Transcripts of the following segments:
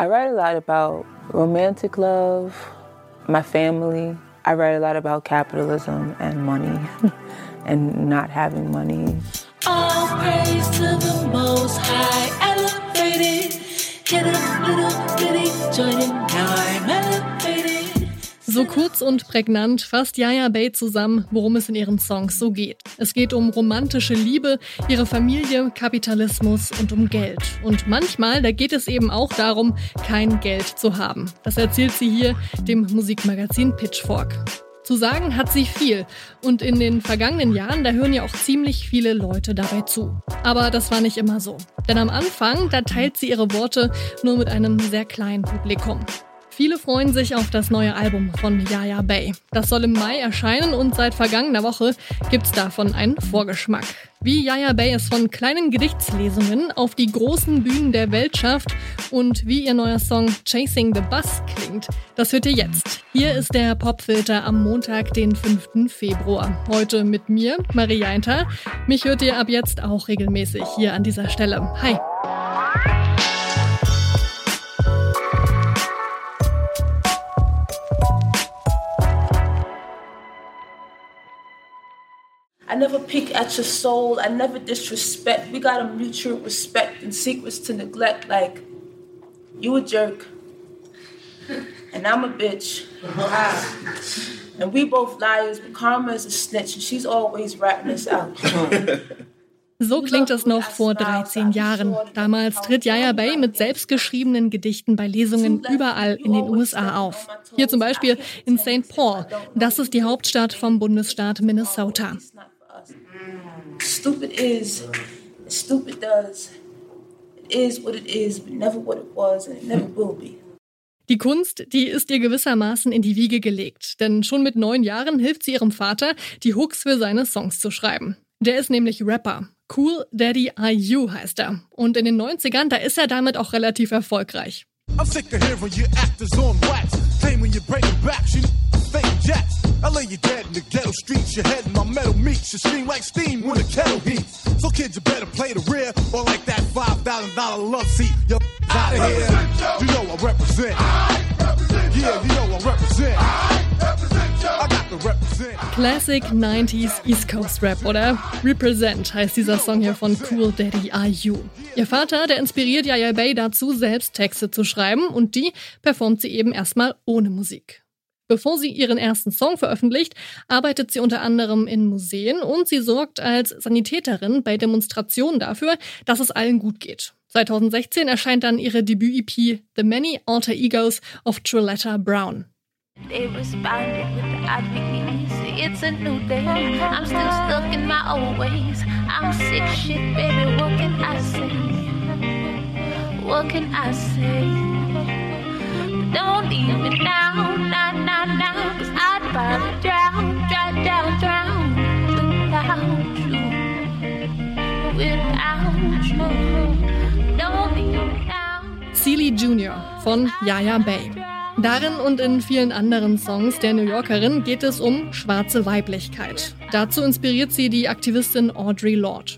I write a lot about romantic love, my family. I write a lot about capitalism and money and not having money. All praise to the most high, elevated, hit a little bitty I'm elevated. So kurz und prägnant fasst Yaya Bay zusammen, worum es in ihren Songs so geht. Es geht um romantische Liebe, ihre Familie, Kapitalismus und um Geld. Und manchmal, da geht es eben auch darum, kein Geld zu haben. Das erzählt sie hier dem Musikmagazin Pitchfork. Zu sagen hat sie viel. Und in den vergangenen Jahren, da hören ja auch ziemlich viele Leute dabei zu. Aber das war nicht immer so. Denn am Anfang, da teilt sie ihre Worte nur mit einem sehr kleinen Publikum. Viele freuen sich auf das neue Album von Yaya Bay. Das soll im Mai erscheinen und seit vergangener Woche gibt's davon einen Vorgeschmack. Wie Yaya Bay es von kleinen Gedichtslesungen auf die großen Bühnen der Welt schafft und wie ihr neuer Song Chasing the Bus klingt, das hört ihr jetzt. Hier ist der Popfilter am Montag, den 5. Februar. Heute mit mir, Maria Inter. Mich hört ihr ab jetzt auch regelmäßig hier an dieser Stelle. Hi. Never pick at your soul. I never disrespect. We got a mutual respect and secrets to neglect. Like, you a jerk, and I'm a bitch. and we both liars, but Karma is a snitch, and she's always ratting us out. So klingt es noch vor 13 Jahren. Damals tritt Yaya Bay mit selbstgeschriebenen Gedichten bei Lesungen überall in den USA auf. Hier zum Beispiel in St. Paul. Das ist die Hauptstadt vom Bundesstaat Minnesota. Stupid is, stupid does. It is what it is, but never what it was, and it never will be. Die Kunst, die ist ihr gewissermaßen in die Wiege gelegt, denn schon mit neun Jahren hilft sie ihrem Vater, die Hooks für seine Songs zu schreiben. Der ist nämlich Rapper. Cool Daddy IU heißt er. Und in den 90ern, da ist er damit auch relativ erfolgreich. I'm sick of hearing you actors on wax, claiming you're breaking backs, you fake jacks. I lay you dead in the ghetto streets. Your head in my metal meat. You scream like steam when the kettle heats. So kids, you better play the rear or like that five thousand dollar love seat. You're out of here. You know I represent. Yeah, you know I represent. I got represent. Classic 90s East Coast Rap, oder? Represent heißt dieser Song hier von Cool Daddy IU. Ihr Vater, der inspiriert Yaya Bay dazu, selbst Texte zu schreiben und die performt sie eben erstmal ohne Musik. Bevor sie ihren ersten Song veröffentlicht, arbeitet sie unter anderem in Museen und sie sorgt als Sanitäterin bei Demonstrationen dafür, dass es allen gut geht. 2016 erscheint dann ihre Debüt-EP The Many Alter Egos of Trilletta Brown. They responded with the It's a new day. I'm still stuck in my old ways. I'm sick shit, baby. What can I say? What can I say? Sealy Jr. von Yaya Bay. Darin und in vielen anderen Songs der New Yorkerin geht es um schwarze Weiblichkeit. Dazu inspiriert sie die Aktivistin Audre Lorde.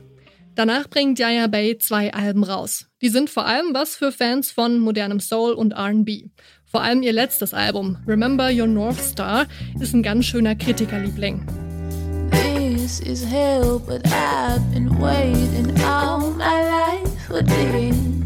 Danach bringt Yaya Bay zwei Alben raus. Die sind vor allem was für Fans von modernem Soul und RB. Vor allem ihr letztes Album, Remember Your North Star, ist ein ganz schöner Kritikerliebling. This is hell, but I've been waiting all my life for this.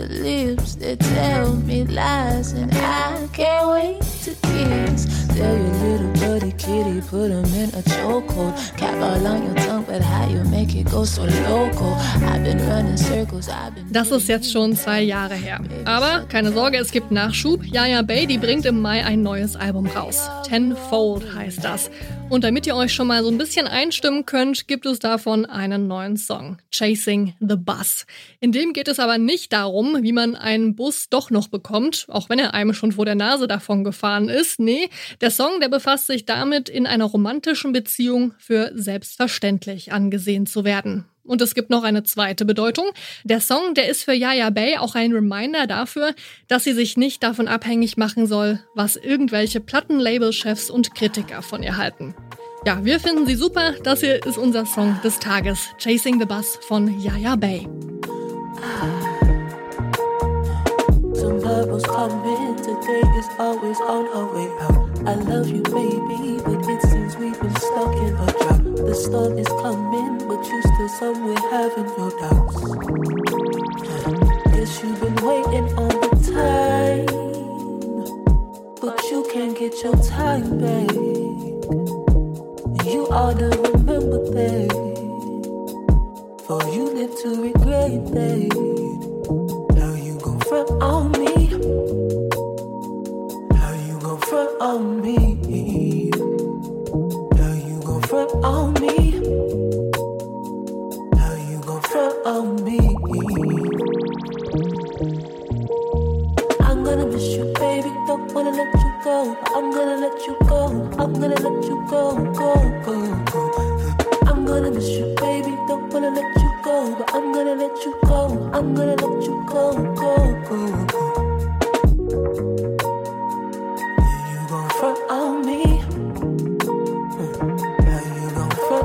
The lips that tell me lies, and I can't wait to kiss. Tell your little buddy kitty, put him in a chokehold. Cap all on your tongue, but how you make it go so local. I've been running circles, I've been. Das ist jetzt schon zwei Jahre her. Aber keine Sorge, es gibt Nachschub. Yaya Bay, die bringt im Mai ein neues Album raus. Tenfold heißt das. Und damit ihr euch schon mal so ein bisschen einstimmen könnt, gibt es davon einen neuen Song. Chasing the Bus. In dem geht es aber nicht darum, wie man einen Bus doch noch bekommt, auch wenn er einem schon vor der Nase davon gefahren ist. Nee, der Song, der befasst sich damit, in einer romantischen Beziehung für selbstverständlich angesehen zu werden. Und es gibt noch eine zweite Bedeutung. Der Song, der ist für Yaya Bay auch ein Reminder dafür, dass sie sich nicht davon abhängig machen soll, was irgendwelche Plattenlabel-Chefs und Kritiker von ihr halten. Ja, wir finden sie super. Das hier ist unser Song des Tages, Chasing the Bus von Yaya Bay. Some. I love you, baby, but it seems we've been stuck in a drought. The storm is coming, but you're still somewhere having your doubts. Guess you've been waiting all the time, but you can't get your time back. You ought to remember that. For you live to regret that. On you gon' front on me? How you gon' front on me? I'm gonna miss you, baby. Don't wanna let you go. I'm gonna let you go. I'm gonna let you go, go, go, go. I'm gonna miss you, baby. Don't wanna let you go, but I'm gonna let you go. I'm gonna let you go, go, go, go.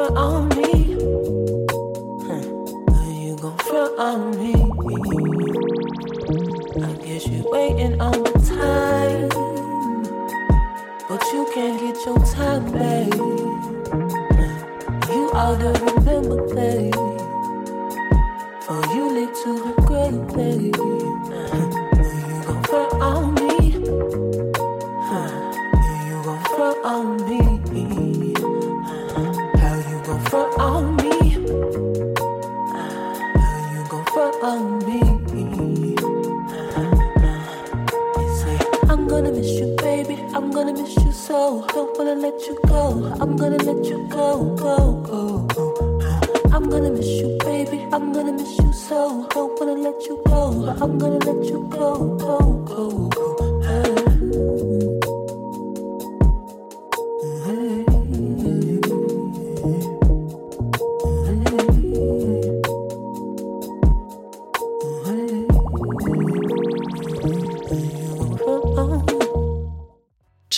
front on me. Then you gon' front on me. I guess you're waiting on the time, but you can't get your time back. You ought to remember that, for you live to regret that. You gon' front on me, Huh. Are you gon' front on me. Don't wanna let you go. I'm gonna let you go, go, go, go. I'm gonna miss you, baby. I'm gonna miss you so. Don't wanna let you go. I'm gonna let you go, go, go, go.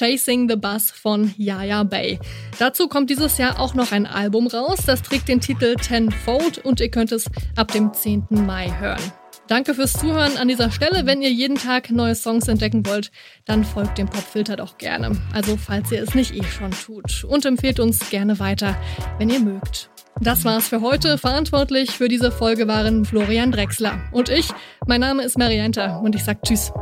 Chasing the Bus von Yaya Bay. Dazu kommt dieses Jahr auch noch ein Album raus, das trägt den Titel Tenfold und ihr könnt es ab dem 10. Mai hören. Danke fürs Zuhören an dieser Stelle. Wenn ihr jeden Tag neue Songs entdecken wollt, dann folgt dem Popfilter doch gerne. Also falls ihr es nicht eh schon tut. Und empfehlt uns gerne weiter, wenn ihr mögt. Das war's für heute. Verantwortlich für diese Folge waren Florian Drexler und ich. Mein Name ist Marianta und ich sag Tschüss.